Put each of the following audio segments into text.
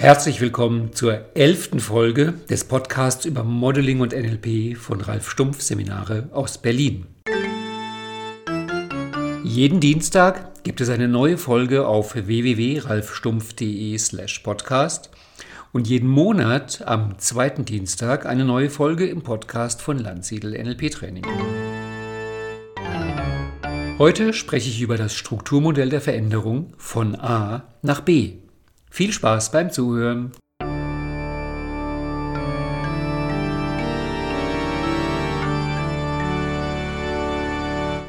Herzlich willkommen zur elften Folge des Podcasts über Modeling und NLP von Ralf Stumpf Seminare aus Berlin. Jeden Dienstag gibt es eine neue Folge auf www.ralfstumpf.de/podcast und jeden Monat am zweiten Dienstag eine neue Folge im Podcast von Landsiedel NLP Training. Heute spreche ich über das Strukturmodell der Veränderung von A nach B. Viel Spaß beim Zuhören.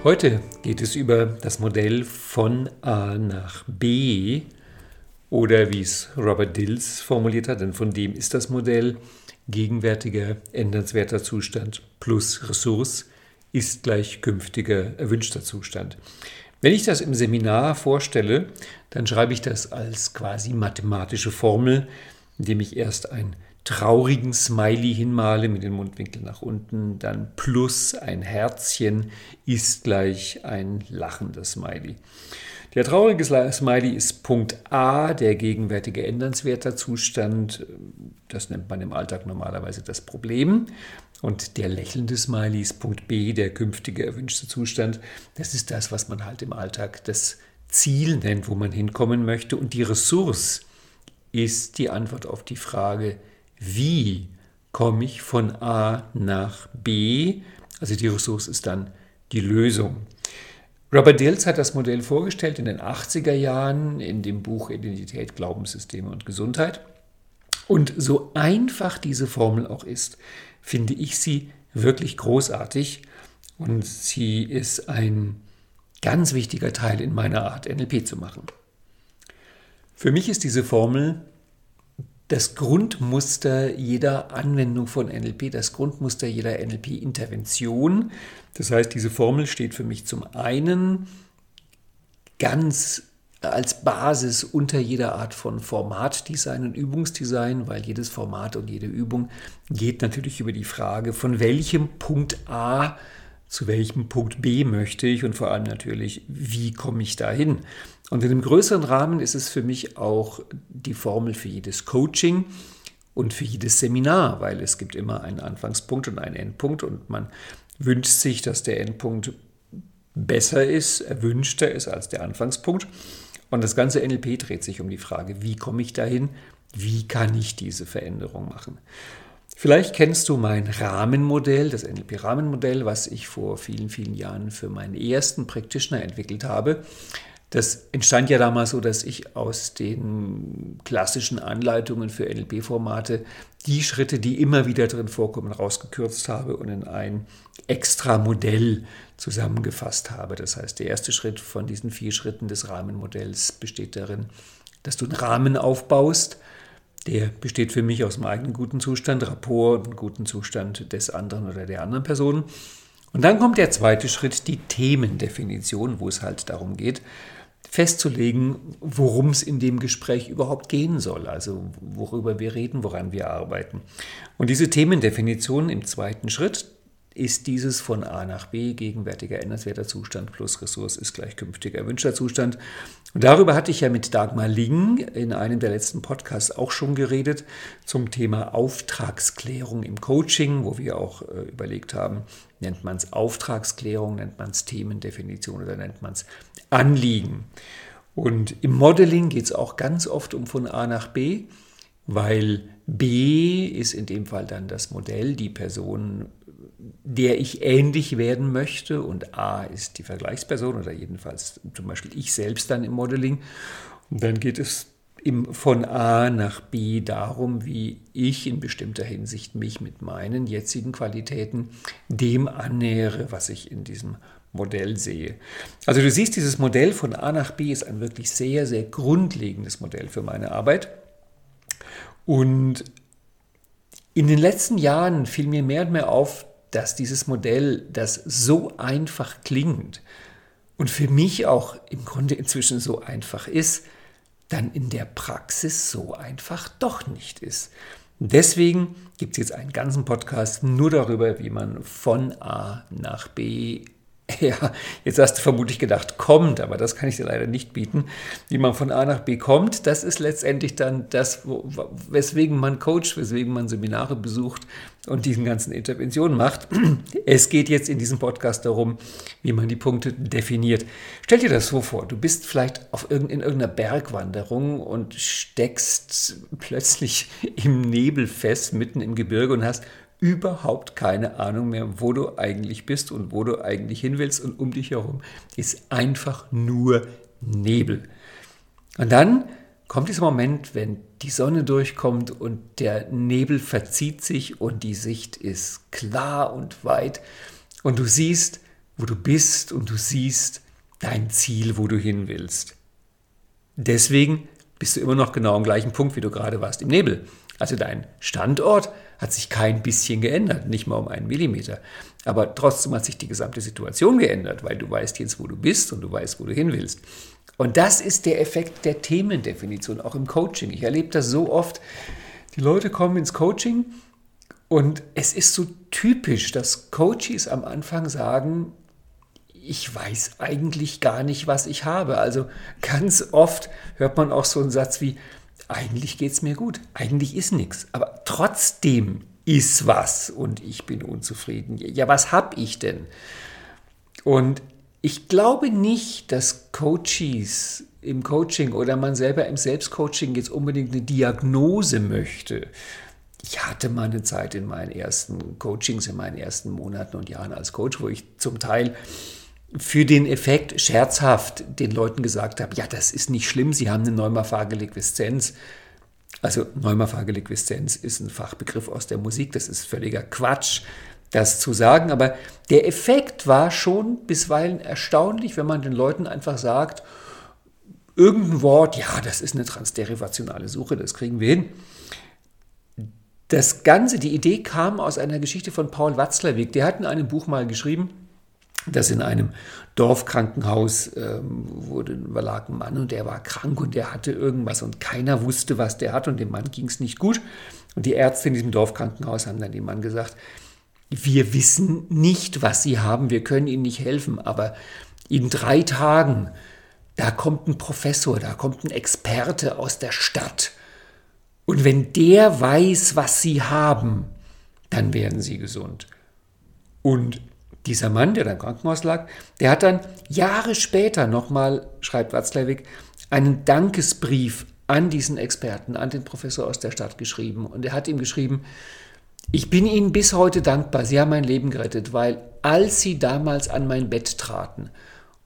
Heute geht es über das Modell von A nach B oder wie es Robert Dills formuliert hat, denn von dem ist das Modell gegenwärtiger ändernswerter Zustand plus Ressource ist gleich künftiger erwünschter Zustand. Wenn ich das im Seminar vorstelle, dann schreibe ich das als quasi mathematische Formel, indem ich erst einen traurigen Smiley hinmale mit den Mundwinkeln nach unten, dann plus ein Herzchen ist gleich ein lachendes Smiley. Der traurige Smiley ist Punkt A, der gegenwärtige ändernswerter Zustand. Das nennt man im Alltag normalerweise das Problem. Und der lächelnde Smiley ist Punkt B, der künftige erwünschte Zustand. Das ist das, was man halt im Alltag das Ziel nennt, wo man hinkommen möchte. Und die Ressource ist die Antwort auf die Frage, wie komme ich von A nach B? Also die Ressource ist dann die Lösung. Robert Dills hat das Modell vorgestellt in den 80er Jahren in dem Buch Identität, Glaubenssysteme und Gesundheit. Und so einfach diese Formel auch ist, finde ich sie wirklich großartig und sie ist ein ganz wichtiger Teil in meiner Art, NLP zu machen. Für mich ist diese Formel das Grundmuster jeder Anwendung von NLP, das Grundmuster jeder NLP-Intervention. Das heißt, diese Formel steht für mich zum einen ganz als Basis unter jeder Art von Formatdesign und Übungsdesign, weil jedes Format und jede Übung geht natürlich über die Frage, von welchem Punkt A zu welchem Punkt B möchte ich und vor allem natürlich, wie komme ich dahin. Und in einem größeren Rahmen ist es für mich auch die Formel für jedes Coaching und für jedes Seminar, weil es gibt immer einen Anfangspunkt und einen Endpunkt und man wünscht sich, dass der Endpunkt besser ist, erwünschter ist als der Anfangspunkt. Und das ganze NLP dreht sich um die Frage, wie komme ich dahin? Wie kann ich diese Veränderung machen? Vielleicht kennst du mein Rahmenmodell, das NLP-Rahmenmodell, was ich vor vielen, vielen Jahren für meinen ersten Practitioner entwickelt habe. Das entstand ja damals so, dass ich aus den klassischen Anleitungen für NLP-Formate die Schritte, die immer wieder drin vorkommen, rausgekürzt habe und in ein extra Modell zusammengefasst habe. Das heißt, der erste Schritt von diesen vier Schritten des Rahmenmodells besteht darin, dass du einen Rahmen aufbaust. Der besteht für mich aus dem eigenen guten Zustand, Rapport und guten Zustand des anderen oder der anderen Person. Und dann kommt der zweite Schritt, die Themendefinition, wo es halt darum geht, festzulegen, worum es in dem Gespräch überhaupt gehen soll, also worüber wir reden, woran wir arbeiten. Und diese Themendefinition im zweiten Schritt ist dieses von A nach B gegenwärtiger ändernswerter Zustand plus Ressource ist gleich künftiger erwünschter Zustand. Und darüber hatte ich ja mit Dagmar Ling in einem der letzten Podcasts auch schon geredet zum Thema Auftragsklärung im Coaching, wo wir auch äh, überlegt haben, nennt man es Auftragsklärung, nennt man es Themendefinition oder nennt man es Anliegen. Und im Modeling geht es auch ganz oft um von A nach B, weil B ist in dem Fall dann das Modell, die Person, der ich ähnlich werden möchte und A ist die Vergleichsperson oder jedenfalls zum Beispiel ich selbst dann im Modeling. Und dann geht es im, von A nach B darum, wie ich in bestimmter Hinsicht mich mit meinen jetzigen Qualitäten dem annähere, was ich in diesem Modell sehe. Also du siehst, dieses Modell von A nach B ist ein wirklich sehr, sehr grundlegendes Modell für meine Arbeit. Und in den letzten Jahren fiel mir mehr und mehr auf, dass dieses Modell, das so einfach klingt und für mich auch im Grunde inzwischen so einfach ist, dann in der Praxis so einfach doch nicht ist. Deswegen gibt es jetzt einen ganzen Podcast nur darüber, wie man von A nach B Ja, jetzt hast du vermutlich gedacht, kommt, aber das kann ich dir leider nicht bieten. Wie man von A nach B kommt, das ist letztendlich dann das, weswegen man coacht, weswegen man Seminare besucht und diesen ganzen Interventionen macht. Es geht jetzt in diesem Podcast darum, wie man die Punkte definiert. Stell dir das so vor, du bist vielleicht auf irgend, in irgendeiner Bergwanderung und steckst plötzlich im Nebel fest, mitten im Gebirge und hast überhaupt keine Ahnung mehr, wo du eigentlich bist und wo du eigentlich hin willst und um dich herum ist einfach nur Nebel. Und dann kommt dieser Moment, wenn die Sonne durchkommt und der Nebel verzieht sich und die Sicht ist klar und weit und du siehst, wo du bist und du siehst dein Ziel, wo du hin willst. Deswegen bist du immer noch genau am gleichen Punkt, wie du gerade warst im Nebel. Also dein Standort hat sich kein bisschen geändert, nicht mal um einen Millimeter. Aber trotzdem hat sich die gesamte Situation geändert, weil du weißt jetzt, wo du bist und du weißt, wo du hin willst. Und das ist der Effekt der Themendefinition, auch im Coaching. Ich erlebe das so oft. Die Leute kommen ins Coaching und es ist so typisch, dass Coaches am Anfang sagen, ich weiß eigentlich gar nicht, was ich habe. Also ganz oft hört man auch so einen Satz wie, eigentlich geht es mir gut, eigentlich ist nichts, aber trotzdem ist was und ich bin unzufrieden. Ja, was habe ich denn? Und ich glaube nicht, dass Coaches im Coaching oder man selber im Selbstcoaching jetzt unbedingt eine Diagnose möchte. Ich hatte mal eine Zeit in meinen ersten Coachings, in meinen ersten Monaten und Jahren als Coach, wo ich zum Teil für den Effekt scherzhaft den Leuten gesagt habe, ja, das ist nicht schlimm, sie haben eine Neumaphageligviszenz. Also Neumaphageligviszenz ist ein Fachbegriff aus der Musik, das ist völliger Quatsch, das zu sagen, aber der Effekt war schon bisweilen erstaunlich, wenn man den Leuten einfach sagt, irgendein Wort, ja, das ist eine transderivationale Suche, das kriegen wir hin. Das Ganze, die Idee kam aus einer Geschichte von Paul Watzlawick, der hat in einem Buch mal geschrieben, dass in einem Dorfkrankenhaus ähm, wurde, lag ein Mann und der war krank und der hatte irgendwas und keiner wusste, was der hat und dem Mann ging es nicht gut. Und die Ärzte in diesem Dorfkrankenhaus haben dann dem Mann gesagt, wir wissen nicht, was Sie haben, wir können Ihnen nicht helfen, aber in drei Tagen, da kommt ein Professor, da kommt ein Experte aus der Stadt. Und wenn der weiß, was Sie haben, dann werden Sie gesund. Und dieser Mann, der da im Krankenhaus lag, der hat dann Jahre später nochmal, schreibt Watzlawick, einen Dankesbrief an diesen Experten, an den Professor aus der Stadt geschrieben. Und er hat ihm geschrieben, ich bin Ihnen bis heute dankbar, Sie haben mein Leben gerettet, weil als Sie damals an mein Bett traten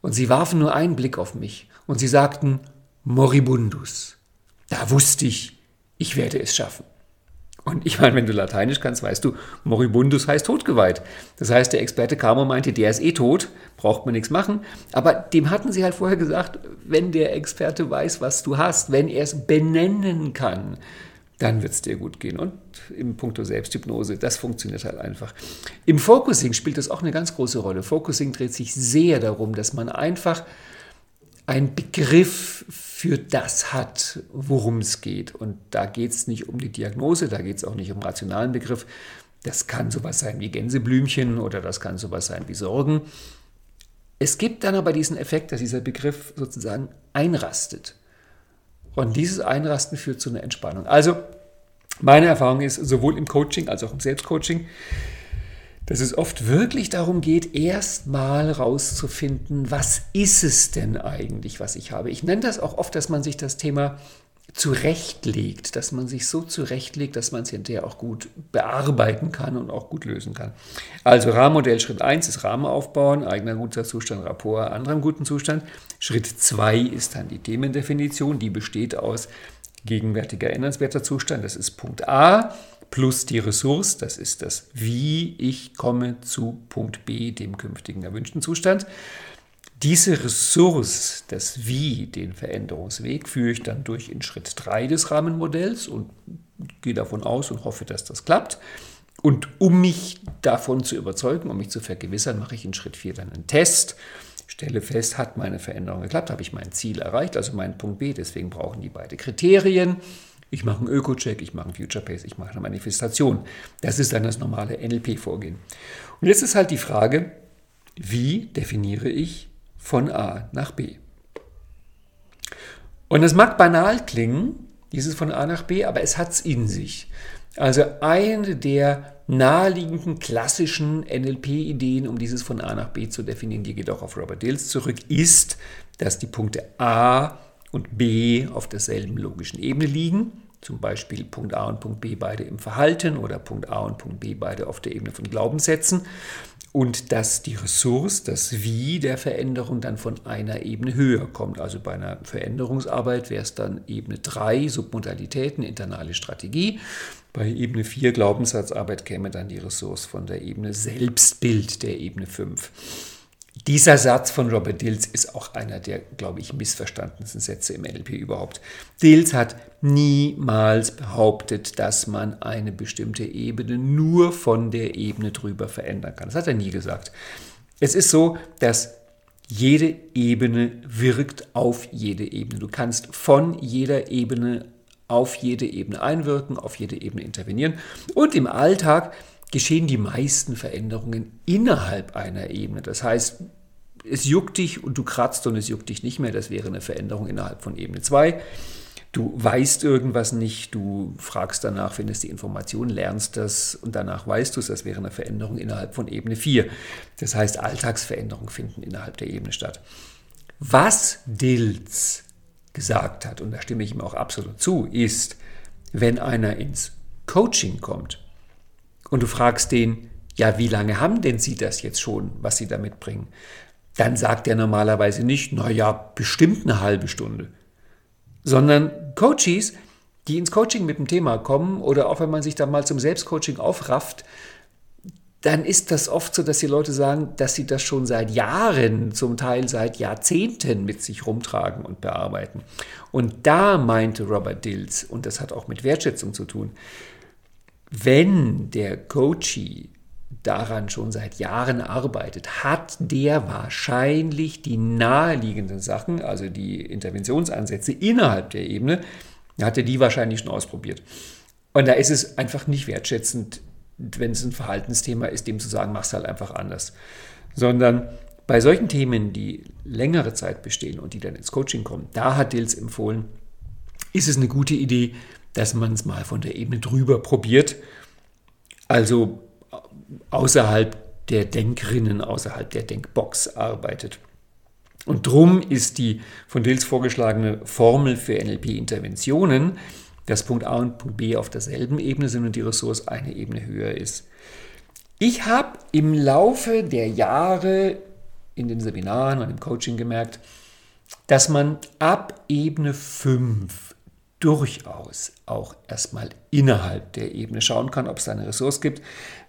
und Sie warfen nur einen Blick auf mich und Sie sagten, Moribundus, da wusste ich, ich werde es schaffen. Und ich meine, wenn du Lateinisch kannst, weißt du, moribundus heißt totgeweiht. Das heißt, der Experte kam und meinte, der ist eh tot, braucht man nichts machen. Aber dem hatten sie halt vorher gesagt, wenn der Experte weiß, was du hast, wenn er es benennen kann, dann wird es dir gut gehen. Und im Punkto Selbsthypnose, das funktioniert halt einfach. Im Focusing spielt das auch eine ganz große Rolle. Focusing dreht sich sehr darum, dass man einfach ein Begriff für das hat, worum es geht. Und da geht es nicht um die Diagnose, da geht es auch nicht um rationalen Begriff. Das kann sowas sein wie Gänseblümchen oder das kann sowas sein wie Sorgen. Es gibt dann aber diesen Effekt, dass dieser Begriff sozusagen einrastet. Und dieses Einrasten führt zu einer Entspannung. Also, meine Erfahrung ist, sowohl im Coaching als auch im Selbstcoaching, dass es oft wirklich darum geht, erstmal rauszufinden, was ist es denn eigentlich, was ich habe. Ich nenne das auch oft, dass man sich das Thema zurechtlegt, dass man sich so zurechtlegt, dass man es hinterher auch gut bearbeiten kann und auch gut lösen kann. Also Rahmenmodell Schritt 1 ist Rahmen aufbauen, eigener guter Zustand, Rapport, anderem guten Zustand. Schritt 2 ist dann die Themendefinition, die besteht aus gegenwärtiger ändernswerter Zustand, das ist Punkt A plus die Ressource, das ist das Wie ich komme zu Punkt B, dem künftigen erwünschten Zustand. Diese Ressource, das Wie, den Veränderungsweg, führe ich dann durch in Schritt 3 des Rahmenmodells und gehe davon aus und hoffe, dass das klappt. Und um mich davon zu überzeugen, um mich zu vergewissern, mache ich in Schritt 4 dann einen Test. Stelle fest, hat meine Veränderung geklappt, habe ich mein Ziel erreicht, also meinen Punkt B. Deswegen brauchen die beide Kriterien. Ich mache einen Öko-Check, ich mache einen Future Pace, ich mache eine Manifestation. Das ist dann das normale NLP-Vorgehen. Und jetzt ist halt die Frage, Wie definiere ich von A nach B? Und es mag banal klingen, dieses von A nach B, aber es hat es in sich. Also eine der naheliegenden klassischen NLP-Ideen, um dieses von A nach B zu definieren, die geht auch auf Robert Dills zurück, ist, dass die Punkte A und B auf derselben logischen Ebene liegen. Zum Beispiel Punkt A und Punkt B beide im Verhalten oder Punkt A und Punkt B beide auf der Ebene von Glaubenssätzen und dass die Ressource, das Wie der Veränderung dann von einer Ebene höher kommt. Also bei einer Veränderungsarbeit wäre es dann Ebene 3, Submodalitäten, internale Strategie. Bei Ebene 4, Glaubenssatzarbeit, käme dann die Ressource von der Ebene Selbstbild der Ebene 5. Dieser Satz von Robert Dills ist auch einer der, glaube ich, missverstandensten Sätze im NLP überhaupt. Dills hat niemals behauptet, dass man eine bestimmte Ebene nur von der Ebene drüber verändern kann. Das hat er nie gesagt. Es ist so, dass jede Ebene wirkt auf jede Ebene. Du kannst von jeder Ebene auf jede Ebene einwirken, auf jede Ebene intervenieren. Und im Alltag geschehen die meisten Veränderungen innerhalb einer Ebene. Das heißt, es juckt dich und du kratzt und es juckt dich nicht mehr. Das wäre eine Veränderung innerhalb von Ebene 2. Du weißt irgendwas nicht, du fragst danach, findest die Information, lernst das und danach weißt du es. Das wäre eine Veränderung innerhalb von Ebene 4. Das heißt, Alltagsveränderungen finden innerhalb der Ebene statt. Was Dills gesagt hat, und da stimme ich ihm auch absolut zu, ist, wenn einer ins Coaching kommt, und du fragst den, ja, wie lange haben denn Sie das jetzt schon, was Sie da mitbringen? Dann sagt er normalerweise nicht, naja, bestimmt eine halbe Stunde. Sondern Coaches, die ins Coaching mit dem Thema kommen oder auch wenn man sich da mal zum Selbstcoaching aufrafft, dann ist das oft so, dass die Leute sagen, dass sie das schon seit Jahren, zum Teil seit Jahrzehnten mit sich rumtragen und bearbeiten. Und da meinte Robert Dills, und das hat auch mit Wertschätzung zu tun, wenn der Coachee daran schon seit Jahren arbeitet, hat der wahrscheinlich die naheliegenden Sachen, also die Interventionsansätze innerhalb der Ebene, hat er die wahrscheinlich schon ausprobiert. Und da ist es einfach nicht wertschätzend, wenn es ein Verhaltensthema ist, dem zu sagen, mach es halt einfach anders. Sondern bei solchen Themen, die längere Zeit bestehen und die dann ins Coaching kommen, da hat Dills empfohlen, ist es eine gute Idee, dass man es mal von der Ebene drüber probiert. Also außerhalb der Denkrinnen, außerhalb der Denkbox arbeitet. Und drum ist die von Dills vorgeschlagene Formel für NLP-Interventionen, dass Punkt A und Punkt B auf derselben Ebene sind und die Ressource eine Ebene höher ist. Ich habe im Laufe der Jahre in den Seminaren und im Coaching gemerkt, dass man ab Ebene 5 durchaus auch erstmal innerhalb der Ebene schauen kann, ob es da eine Ressource gibt,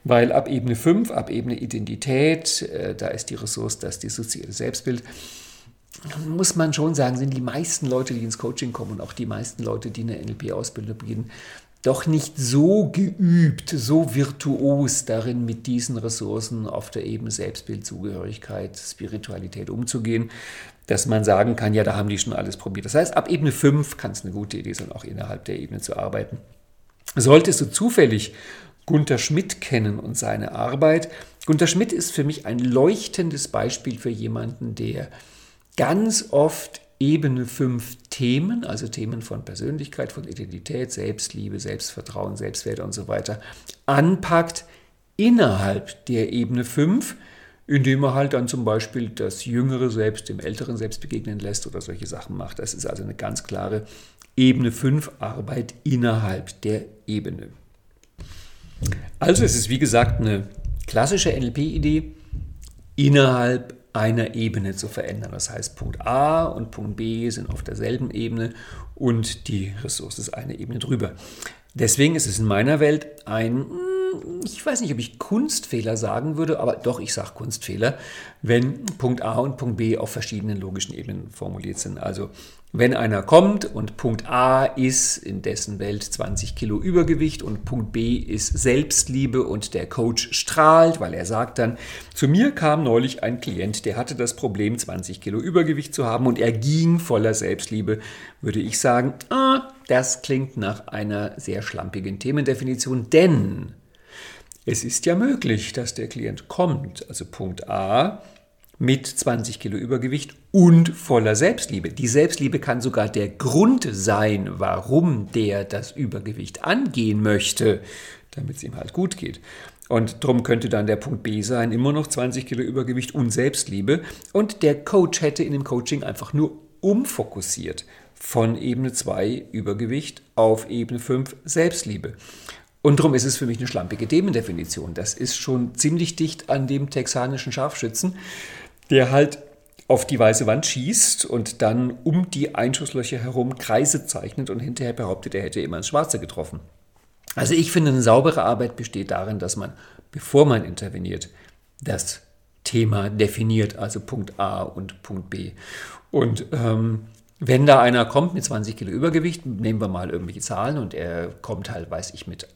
weil ab Ebene 5, ab Ebene Identität, äh, da ist die Ressource das dissoziierte Selbstbild, muss man schon sagen, sind die meisten Leute, die ins Coaching kommen und auch die meisten Leute, die eine NLP-Ausbildung beginnen, doch nicht so geübt, so virtuos darin, mit diesen Ressourcen auf der Ebene Selbstbild, Zugehörigkeit, Spiritualität umzugehen, dass man sagen kann, ja, da haben die schon alles probiert. Das heißt, ab Ebene 5 kann es eine gute Idee sein, auch innerhalb der Ebene zu arbeiten. Solltest du zufällig Gunther Schmidt kennen und seine Arbeit. Gunther Schmidt ist für mich ein leuchtendes Beispiel für jemanden, der ganz oft Ebene 5 Themen, also Themen von Persönlichkeit, von Identität, Selbstliebe, Selbstvertrauen, Selbstwert und so weiter, anpackt innerhalb der Ebene 5 indem er halt dann zum Beispiel das jüngere Selbst dem älteren Selbst begegnen lässt oder solche Sachen macht. Das ist also eine ganz klare Ebene 5 Arbeit innerhalb der Ebene. Also es ist wie gesagt eine klassische NLP-Idee, innerhalb einer Ebene zu verändern. Das heißt, Punkt A und Punkt B sind auf derselben Ebene und die Ressource ist eine Ebene drüber. Deswegen ist es in meiner Welt ein ich weiß nicht, ob ich Kunstfehler sagen würde, aber doch, ich sage Kunstfehler, wenn Punkt A und Punkt B auf verschiedenen logischen Ebenen formuliert sind. Also wenn einer kommt und Punkt A ist in dessen Welt 20 Kilo Übergewicht und Punkt B ist Selbstliebe und der Coach strahlt, weil er sagt dann, zu mir kam neulich ein Klient, der hatte das Problem, 20 Kilo Übergewicht zu haben und er ging voller Selbstliebe, würde ich sagen, ah, das klingt nach einer sehr schlampigen Themendefinition, denn es ist ja möglich, dass der Klient kommt, also Punkt A, mit 20 Kilo Übergewicht und voller Selbstliebe. Die Selbstliebe kann sogar der Grund sein, warum der das Übergewicht angehen möchte, damit es ihm halt gut geht. Und darum könnte dann der Punkt B sein, immer noch 20 Kilo Übergewicht und Selbstliebe. Und der Coach hätte in dem Coaching einfach nur umfokussiert von Ebene 2 Übergewicht auf Ebene 5 Selbstliebe. Und darum ist es für mich eine schlampige Themendefinition. Das ist schon ziemlich dicht an dem texanischen Scharfschützen, der halt auf die weiße Wand schießt und dann um die Einschusslöcher herum Kreise zeichnet und hinterher behauptet, er hätte immer ins Schwarze getroffen. Also ich finde, eine saubere Arbeit besteht darin, dass man, bevor man interveniert, das Thema definiert, also Punkt A und Punkt B. Und ähm, wenn da einer kommt mit 20 Kilo Übergewicht, nehmen wir mal irgendwelche Zahlen und er kommt halt, weiß ich, mit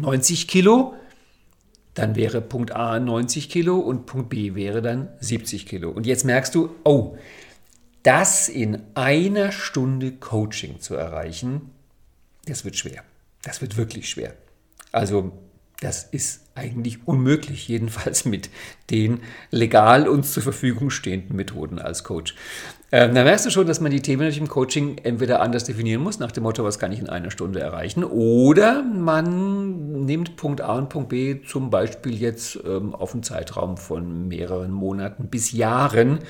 90 Kilo, dann wäre Punkt A 90 Kilo und Punkt B wäre dann 70 Kilo. Und jetzt merkst du, oh, das in einer Stunde Coaching zu erreichen, das wird schwer. Das wird wirklich schwer. Also das ist eigentlich unmöglich, jedenfalls mit den legal uns zur Verfügung stehenden Methoden als Coach. Ähm, da merkst du schon, dass man die Themen natürlich im Coaching entweder anders definieren muss, nach dem Motto, was kann ich in einer Stunde erreichen, oder man nimmt Punkt A und Punkt B zum Beispiel jetzt ähm, auf einen Zeitraum von mehreren Monaten bis Jahren.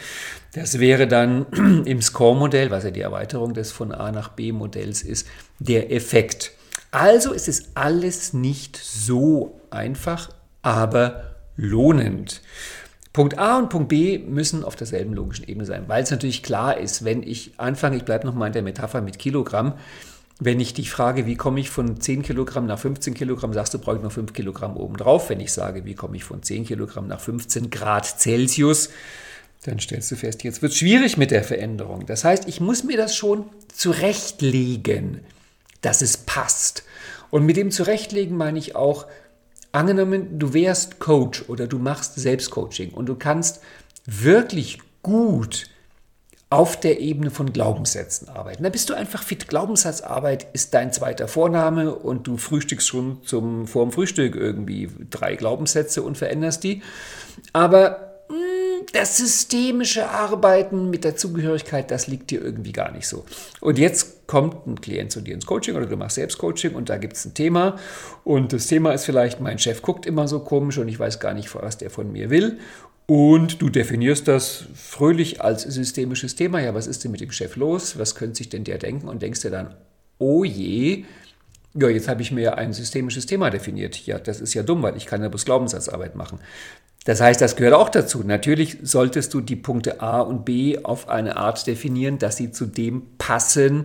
Das wäre dann im Score-Modell, was ja die Erweiterung des von A nach B Modells ist, der Effekt. Also ist es alles nicht so einfach, aber lohnend. Punkt A und Punkt B müssen auf derselben logischen Ebene sein, weil es natürlich klar ist, wenn ich anfange, ich bleibe nochmal in der Metapher mit Kilogramm, wenn ich dich frage, wie komme ich von 10 Kilogramm nach 15 Kilogramm, sagst du, brauche ich noch 5 Kilogramm obendrauf. Wenn ich sage, wie komme ich von 10 Kilogramm nach 15 Grad Celsius, dann stellst du fest, jetzt wird es schwierig mit der Veränderung. Das heißt, ich muss mir das schon zurechtlegen dass es passt. Und mit dem Zurechtlegen meine ich auch, angenommen, du wärst Coach oder du machst Selbstcoaching und du kannst wirklich gut auf der Ebene von Glaubenssätzen arbeiten. Da bist du einfach fit. Glaubenssatzarbeit ist dein zweiter Vorname und du frühstückst schon zum, vor dem Frühstück irgendwie drei Glaubenssätze und veränderst die. Aber das systemische Arbeiten mit der Zugehörigkeit, das liegt dir irgendwie gar nicht so. Und jetzt kommt ein Klient zu dir ins Coaching oder du machst Selbstcoaching und da gibt es ein Thema und das Thema ist vielleicht, mein Chef guckt immer so komisch und ich weiß gar nicht, was der von mir will. Und du definierst das fröhlich als systemisches Thema. Ja, was ist denn mit dem Chef los? Was könnte sich denn der denken? Und denkst dir dann, oh je, ja, jetzt habe ich mir ein systemisches Thema definiert. Ja, das ist ja dumm, weil ich kann ja bloß Glaubenssatzarbeit machen. Das heißt, das gehört auch dazu. Natürlich solltest du die Punkte A und B auf eine Art definieren, dass sie zu dem passen,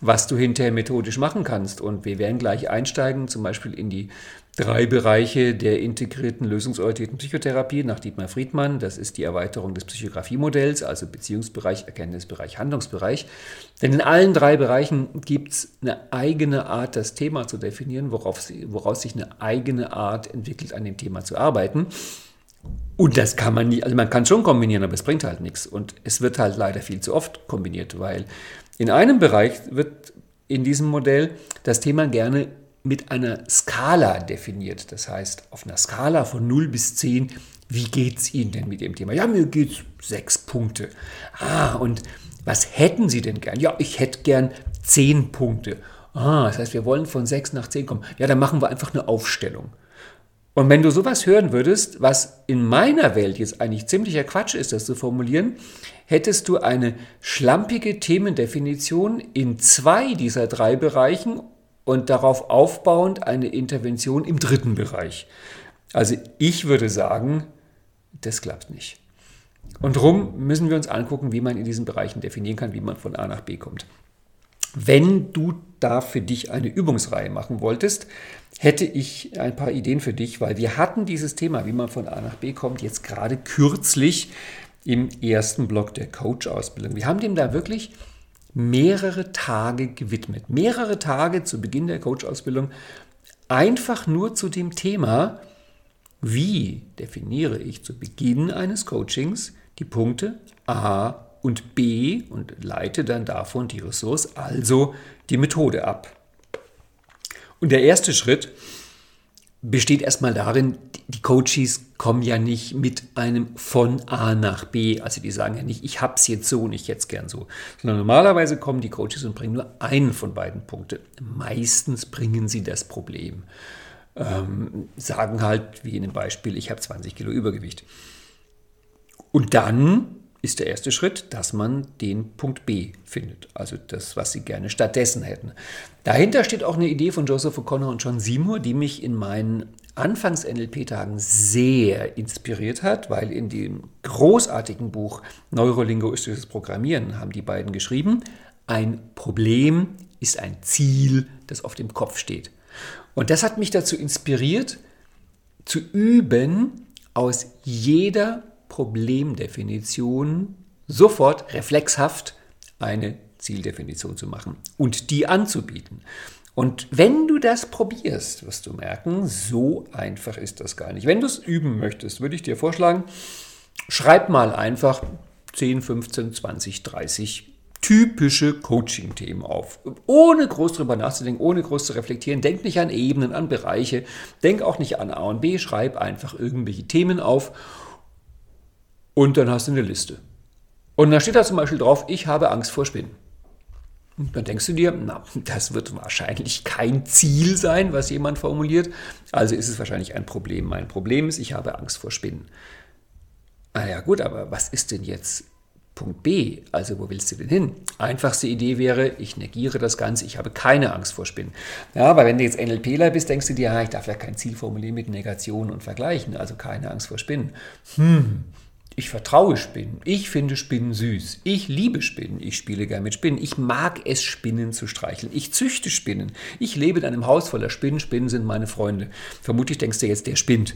was du hinterher methodisch machen kannst. Und wir werden gleich einsteigen, zum Beispiel in die drei Bereiche der integrierten lösungsorientierten Psychotherapie nach Dietmar Friedmann. Das ist die Erweiterung des Psychografiemodells, also Beziehungsbereich, Erkenntnisbereich, Handlungsbereich. Denn in allen drei Bereichen gibt es eine eigene Art, das Thema zu definieren, worauf, woraus sich eine eigene Art entwickelt, an dem Thema zu arbeiten. Und das kann man nicht, also man kann schon kombinieren, aber es bringt halt nichts. Und es wird halt leider viel zu oft kombiniert, weil in einem Bereich wird in diesem Modell das Thema gerne mit einer Skala definiert. Das heißt, auf einer Skala von 0 bis 10, wie geht es Ihnen denn mit dem Thema? Ja, mir geht es sechs Punkte. Ah, und was hätten Sie denn gern? Ja, ich hätte gern 10 Punkte. Ah, das heißt, wir wollen von 6 nach 10 kommen. Ja, dann machen wir einfach eine Aufstellung. Und wenn du sowas hören würdest, was in meiner Welt jetzt eigentlich ziemlicher Quatsch ist, das zu formulieren, hättest du eine schlampige Themendefinition in zwei dieser drei Bereichen und darauf aufbauend eine Intervention im dritten Bereich. Also ich würde sagen, das klappt nicht. Und darum müssen wir uns angucken, wie man in diesen Bereichen definieren kann, wie man von A nach B kommt. Wenn du da für dich eine Übungsreihe machen wolltest, hätte ich ein paar Ideen für dich, weil wir hatten dieses Thema, wie man von A nach B kommt, jetzt gerade kürzlich im ersten Block der Coach-Ausbildung. Wir haben dem da wirklich mehrere Tage gewidmet. Mehrere Tage zu Beginn der Coach-Ausbildung einfach nur zu dem Thema, wie definiere ich zu Beginn eines Coachings die Punkte A und B und leite dann davon die Ressource, also die Methode ab. Und der erste Schritt besteht erstmal darin, die Coaches kommen ja nicht mit einem von A nach B. Also die sagen ja nicht, ich habe es jetzt so und ich jetzt gern so. Sondern normalerweise kommen die Coaches und bringen nur einen von beiden Punkte. Meistens bringen sie das Problem. Ähm, sagen halt, wie in dem Beispiel, ich habe 20 Kilo Übergewicht. Und dann ist der erste Schritt, dass man den Punkt B findet, also das, was Sie gerne stattdessen hätten. Dahinter steht auch eine Idee von Joseph O'Connor und John Seymour, die mich in meinen Anfangs-NLP-Tagen sehr inspiriert hat, weil in dem großartigen Buch Neurolinguistisches Programmieren haben die beiden geschrieben, ein Problem ist ein Ziel, das auf dem Kopf steht. Und das hat mich dazu inspiriert, zu üben, aus jeder Problemdefinition sofort reflexhaft eine Zieldefinition zu machen und die anzubieten. Und wenn du das probierst, wirst du merken, so einfach ist das gar nicht. Wenn du es üben möchtest, würde ich dir vorschlagen, schreib mal einfach 10, 15, 20, 30 typische Coaching-Themen auf. Ohne groß drüber nachzudenken, ohne groß zu reflektieren. Denk nicht an Ebenen, an Bereiche. Denk auch nicht an A und B. Schreib einfach irgendwelche Themen auf und dann hast du eine Liste. Und dann steht da zum Beispiel drauf, ich habe Angst vor Spinnen. Und dann denkst du dir, na, das wird wahrscheinlich kein Ziel sein, was jemand formuliert. Also ist es wahrscheinlich ein Problem. Mein Problem ist, ich habe Angst vor Spinnen. Ah ja, gut, aber was ist denn jetzt Punkt B? Also wo willst du denn hin? Einfachste Idee wäre, ich negiere das Ganze, ich habe keine Angst vor Spinnen. Ja, aber wenn du jetzt NLPler bist, denkst du dir, ja, ich darf ja kein Ziel formulieren mit Negation und Vergleichen, also keine Angst vor Spinnen. Hm, ich vertraue Spinnen. Ich finde Spinnen süß. Ich liebe Spinnen. Ich spiele gern mit Spinnen. Ich mag es, Spinnen zu streicheln. Ich züchte Spinnen. Ich lebe in einem Haus voller Spinnen. Spinnen sind meine Freunde. Vermutlich denkst du jetzt, der spinnt.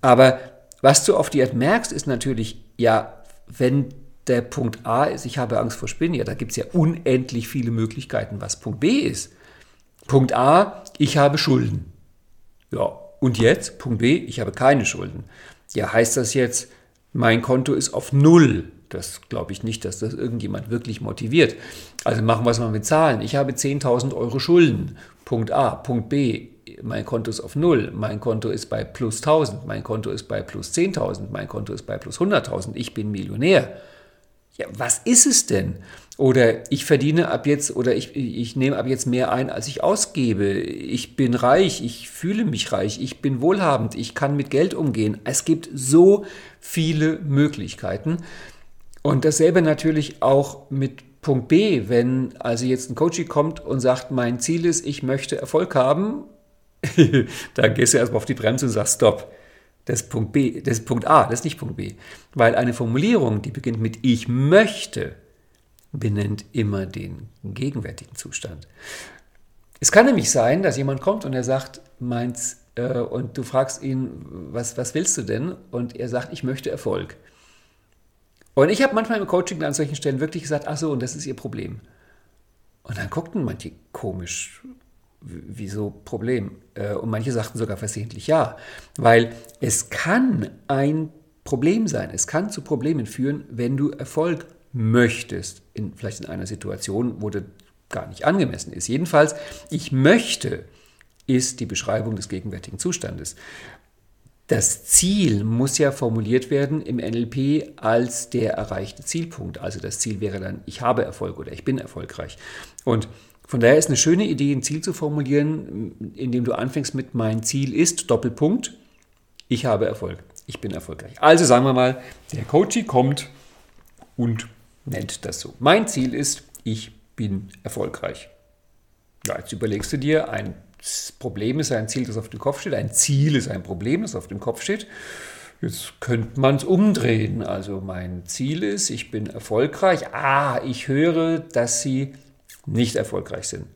Aber was du auf die Art merkst, ist natürlich, ja, wenn der Punkt A ist, ich habe Angst vor Spinnen, ja, da gibt es ja unendlich viele Möglichkeiten, was Punkt B ist. Punkt A, ich habe Schulden. Ja, und jetzt? Punkt B, ich habe keine Schulden. Ja, heißt das jetzt, mein Konto ist auf Null. Das glaube ich nicht, dass das irgendjemand wirklich motiviert. Also machen wir es mal mit Zahlen. Ich habe 10.000 Euro Schulden. Punkt A. Punkt B. Mein Konto ist auf Null. Mein Konto ist bei plus 1.000. Mein Konto ist bei plus 10.000. Mein Konto ist bei plus 100.000. Ich bin Millionär. Ja, was ist es denn? Oder ich verdiene ab jetzt oder ich, ich nehme ab jetzt mehr ein, als ich ausgebe. Ich bin reich, ich fühle mich reich, ich bin wohlhabend, ich kann mit Geld umgehen. Es gibt so viele Möglichkeiten. Und dasselbe natürlich auch mit Punkt B, wenn also jetzt ein Coach kommt und sagt, mein Ziel ist, ich möchte Erfolg haben, dann gehst du erstmal auf die Bremse und sagst, stopp. Das Punkt B, das ist Punkt A, das ist nicht Punkt B. Weil eine Formulierung, die beginnt mit ich möchte, benennt immer den gegenwärtigen Zustand. Es kann nämlich sein, dass jemand kommt und er sagt, meins, äh, und du fragst ihn, was, was willst du denn? Und er sagt, ich möchte Erfolg. Und ich habe manchmal im Coaching an solchen Stellen wirklich gesagt, ach so, und das ist ihr Problem. Und dann guckten manche komisch, wieso Problem? Äh, und manche sagten sogar versehentlich ja, weil es kann ein Problem sein, es kann zu Problemen führen, wenn du Erfolg möchtest, in, vielleicht in einer Situation, wo das gar nicht angemessen ist. Jedenfalls, ich möchte ist die Beschreibung des gegenwärtigen Zustandes. Das Ziel muss ja formuliert werden im NLP als der erreichte Zielpunkt. Also das Ziel wäre dann, ich habe Erfolg oder ich bin erfolgreich. Und von daher ist eine schöne Idee, ein Ziel zu formulieren, indem du anfängst mit mein Ziel ist, Doppelpunkt, ich habe Erfolg, ich bin erfolgreich. Also sagen wir mal, der Coach kommt und nennt das so. Mein Ziel ist, ich bin erfolgreich. Ja, jetzt überlegst du dir, ein Problem ist ein Ziel, das auf dem Kopf steht, ein Ziel ist ein Problem, das auf dem Kopf steht. Jetzt könnte man es umdrehen. Also mein Ziel ist, ich bin erfolgreich. Ah, ich höre, dass Sie nicht erfolgreich sind.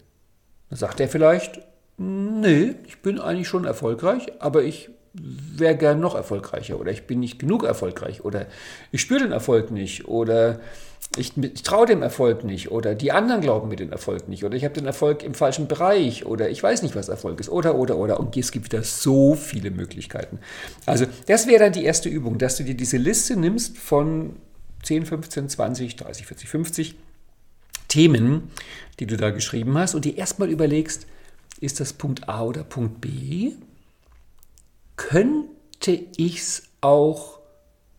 Dann sagt er vielleicht, nee, ich bin eigentlich schon erfolgreich, aber ich wäre gern noch erfolgreicher oder ich bin nicht genug erfolgreich oder ich spüre den Erfolg nicht oder ich, ich traue dem Erfolg nicht oder die anderen glauben mir den Erfolg nicht oder ich habe den Erfolg im falschen Bereich oder ich weiß nicht, was Erfolg ist oder, oder, oder. Und es gibt wieder so viele Möglichkeiten. Also das wäre dann die erste Übung, dass du dir diese Liste nimmst von 10, 15, 20, 30, 40, 50 Themen, die du da geschrieben hast und dir erstmal überlegst, ist das Punkt A oder Punkt B? Könnte ich es auch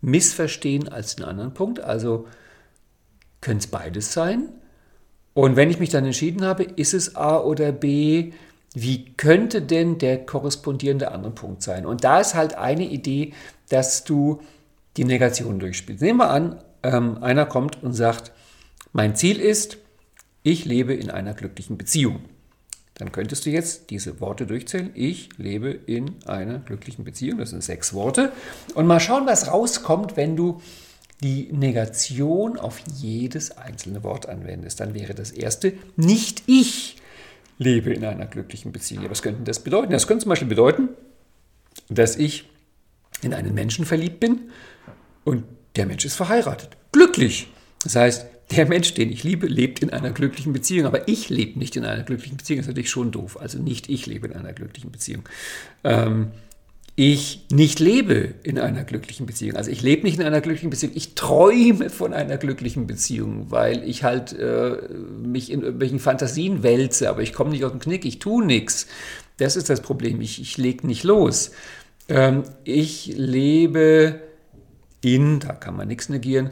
missverstehen als den anderen Punkt. Also könnte es beides sein. Und wenn ich mich dann entschieden habe, ist es A oder B, wie könnte denn der korrespondierende andere Punkt sein? Und da ist halt eine Idee, dass du die Negation durchspielst. Nehmen wir an, ähm, einer kommt und sagt, mein Ziel ist, ich lebe in einer glücklichen Beziehung. Dann könntest du jetzt diese Worte durchzählen. Ich lebe in einer glücklichen Beziehung. Das sind sechs Worte. Und mal schauen, was rauskommt, wenn du die Negation auf jedes einzelne Wort anwendest. Dann wäre das erste, nicht ich lebe in einer glücklichen Beziehung. was könnte das bedeuten? Das könnte zum Beispiel bedeuten, dass ich in einen Menschen verliebt bin und der Mensch ist verheiratet. Glücklich. Das heißt, der Mensch, den ich liebe, lebt in einer glücklichen Beziehung, aber ich lebe nicht in einer glücklichen Beziehung. Das ist natürlich schon doof. Also nicht ich lebe in einer glücklichen Beziehung. Ähm, ich nicht lebe in einer glücklichen Beziehung. Also ich lebe nicht in einer glücklichen Beziehung. Ich träume von einer glücklichen Beziehung, weil ich halt äh, mich in irgendwelchen Fantasien wälze, aber ich komme nicht aus dem Knick, ich tue nichts. Das ist das Problem. Ich, ich lege nicht los. Ähm, ich lebe in, da kann man nichts negieren,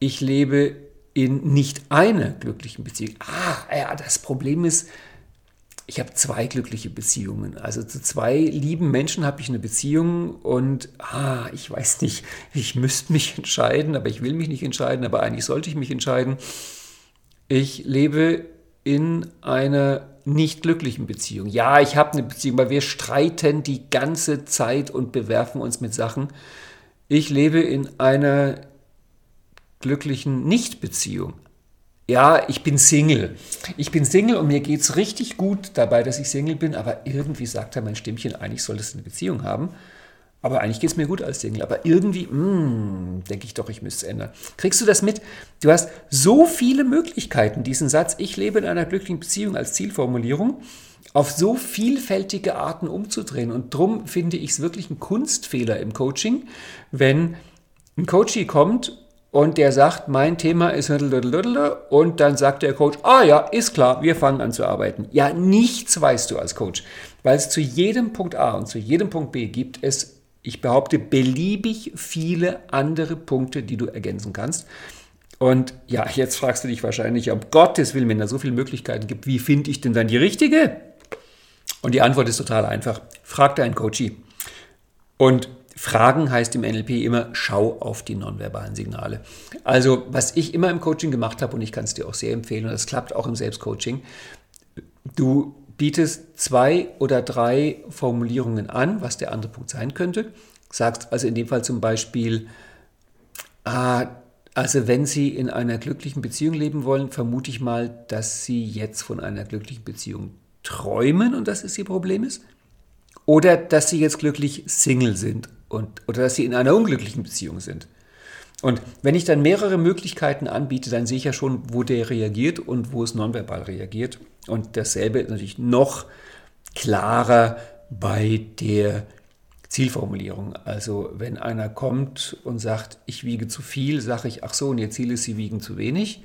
ich lebe in nicht einer glücklichen Beziehung. Ah, ja, das Problem ist, ich habe zwei glückliche Beziehungen. Also zu zwei lieben Menschen habe ich eine Beziehung und ah, ich weiß nicht, ich müsste mich entscheiden, aber ich will mich nicht entscheiden, aber eigentlich sollte ich mich entscheiden. Ich lebe in einer nicht glücklichen Beziehung. Ja, ich habe eine Beziehung, weil wir streiten die ganze Zeit und bewerfen uns mit Sachen. Ich lebe in einer glücklichen Nichtbeziehung. Ja, ich bin Single. Ich bin Single und mir geht es richtig gut dabei, dass ich Single bin, aber irgendwie sagt er mein Stimmchen, eigentlich solltest du eine Beziehung haben. Aber eigentlich geht es mir gut als Single. Aber irgendwie, mm, denke ich doch, ich müsste es ändern. Kriegst du das mit? Du hast so viele Möglichkeiten, diesen Satz, ich lebe in einer glücklichen Beziehung als Zielformulierung, auf so vielfältige Arten umzudrehen. Und darum finde ich es wirklich ein Kunstfehler im Coaching, wenn ein Coachie kommt und der sagt, mein Thema ist und dann sagt der Coach, ah ja, ist klar, wir fangen an zu arbeiten. Ja, nichts weißt du als Coach, weil es zu jedem Punkt A und zu jedem Punkt B gibt es, ich behaupte, beliebig viele andere Punkte, die du ergänzen kannst. Und ja, jetzt fragst du dich wahrscheinlich, um Gottes Willen, wenn da so viele Möglichkeiten gibt, wie finde ich denn dann die richtige? Und die Antwort ist total einfach. Frag deinen Coachie. Und Fragen heißt im NLP immer, schau auf die nonverbalen Signale. Also, was ich immer im Coaching gemacht habe, und ich kann es dir auch sehr empfehlen, und das klappt auch im Selbstcoaching, du bietest zwei oder drei Formulierungen an, was der andere Punkt sein könnte. Sagst also in dem Fall zum Beispiel, ah, also wenn Sie in einer glücklichen Beziehung leben wollen, vermute ich mal, dass Sie jetzt von einer glücklichen Beziehung träumen und das ist Ihr Problem ist. Oder dass Sie jetzt glücklich Single sind und, oder dass sie in einer unglücklichen Beziehung sind. Und wenn ich dann mehrere Möglichkeiten anbiete, dann sehe ich ja schon, wo der reagiert und wo es nonverbal reagiert. Und dasselbe ist natürlich noch klarer bei der Zielformulierung. Also wenn einer kommt und sagt, ich wiege zu viel, sage ich, ach so, und ihr Ziel ist, sie wiegen zu wenig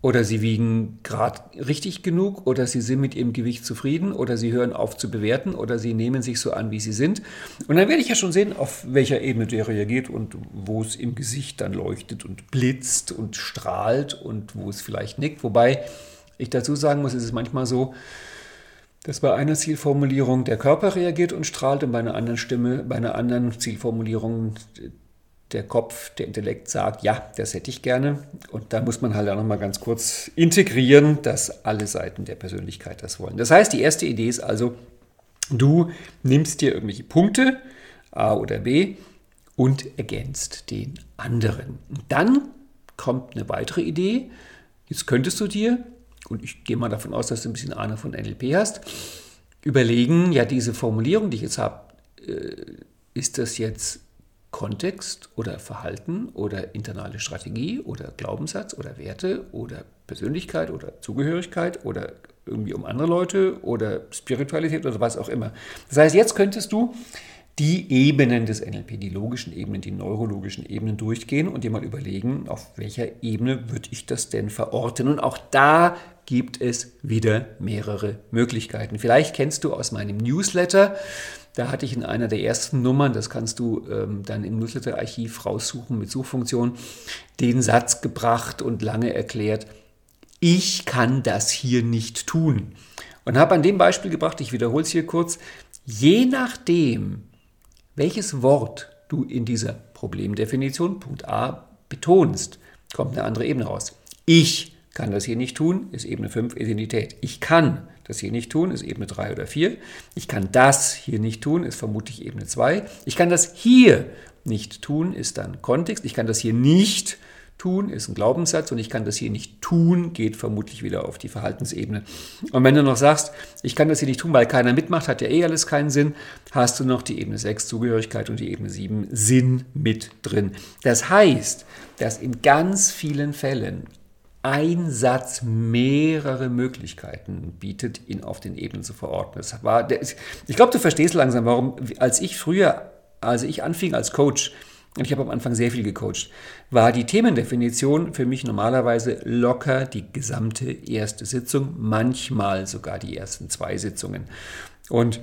oder sie wiegen gerade richtig genug oder sie sind mit ihrem Gewicht zufrieden oder sie hören auf zu bewerten oder sie nehmen sich so an, wie sie sind. Und dann werde ich ja schon sehen, auf welcher Ebene der reagiert und wo es im Gesicht dann leuchtet und blitzt und strahlt und wo es vielleicht nickt. Wobei ich dazu sagen muss, es ist manchmal so, dass bei einer Zielformulierung der Körper reagiert und strahlt und bei einer anderen Stimme, bei einer anderen Zielformulierung der Kopf, der Intellekt sagt, ja, das hätte ich gerne. Und da muss man halt auch nochmal ganz kurz integrieren, dass alle Seiten der Persönlichkeit das wollen. Das heißt, die erste Idee ist also, du nimmst dir irgendwelche Punkte, A oder B, und ergänzt den anderen. dann kommt eine weitere Idee. Jetzt könntest du dir, und ich gehe mal davon aus, dass du ein bisschen Ahnung von NLP hast, überlegen, ja, diese Formulierung, die ich jetzt habe, äh, ist das jetzt Kontext oder Verhalten oder internale Strategie oder Glaubenssatz oder Werte oder Persönlichkeit oder Zugehörigkeit oder irgendwie um andere Leute oder Spiritualität oder was auch immer. Das heißt, jetzt könntest du die Ebenen des NLP, die logischen Ebenen, die neurologischen Ebenen durchgehen und dir mal überlegen, auf welcher Ebene würde ich das denn verorten. Und auch da gibt es wieder mehrere Möglichkeiten. Vielleicht kennst du aus meinem Newsletter, da hatte ich in einer der ersten Nummern, das kannst du ähm, dann im Newsletter-Archiv raussuchen mit Suchfunktion, den Satz gebracht und lange erklärt, ich kann das hier nicht tun. Und habe an dem Beispiel gebracht, ich wiederhole es hier kurz, je nachdem, welches Wort du in dieser Problemdefinition, Punkt A, betonst, kommt eine andere Ebene raus. Ich kann das hier nicht tun, ist Ebene 5 Identität. Ich kann das hier nicht tun, ist Ebene 3 oder 4. Ich kann das hier nicht tun, ist vermutlich Ebene 2. Ich kann das hier nicht tun, ist dann Kontext. Ich kann das hier nicht tun ist ein Glaubenssatz und ich kann das hier nicht tun, geht vermutlich wieder auf die Verhaltensebene. Und wenn du noch sagst, ich kann das hier nicht tun, weil keiner mitmacht, hat ja eh alles keinen Sinn, hast du noch die Ebene 6 Zugehörigkeit und die Ebene 7 Sinn mit drin. Das heißt, dass in ganz vielen Fällen ein Satz mehrere Möglichkeiten bietet, ihn auf den Ebenen zu verordnen. Das war, ich glaube, du verstehst langsam, warum, als ich früher, als ich anfing als Coach, und ich habe am Anfang sehr viel gecoacht, war die Themendefinition für mich normalerweise locker die gesamte erste Sitzung, manchmal sogar die ersten zwei Sitzungen. Und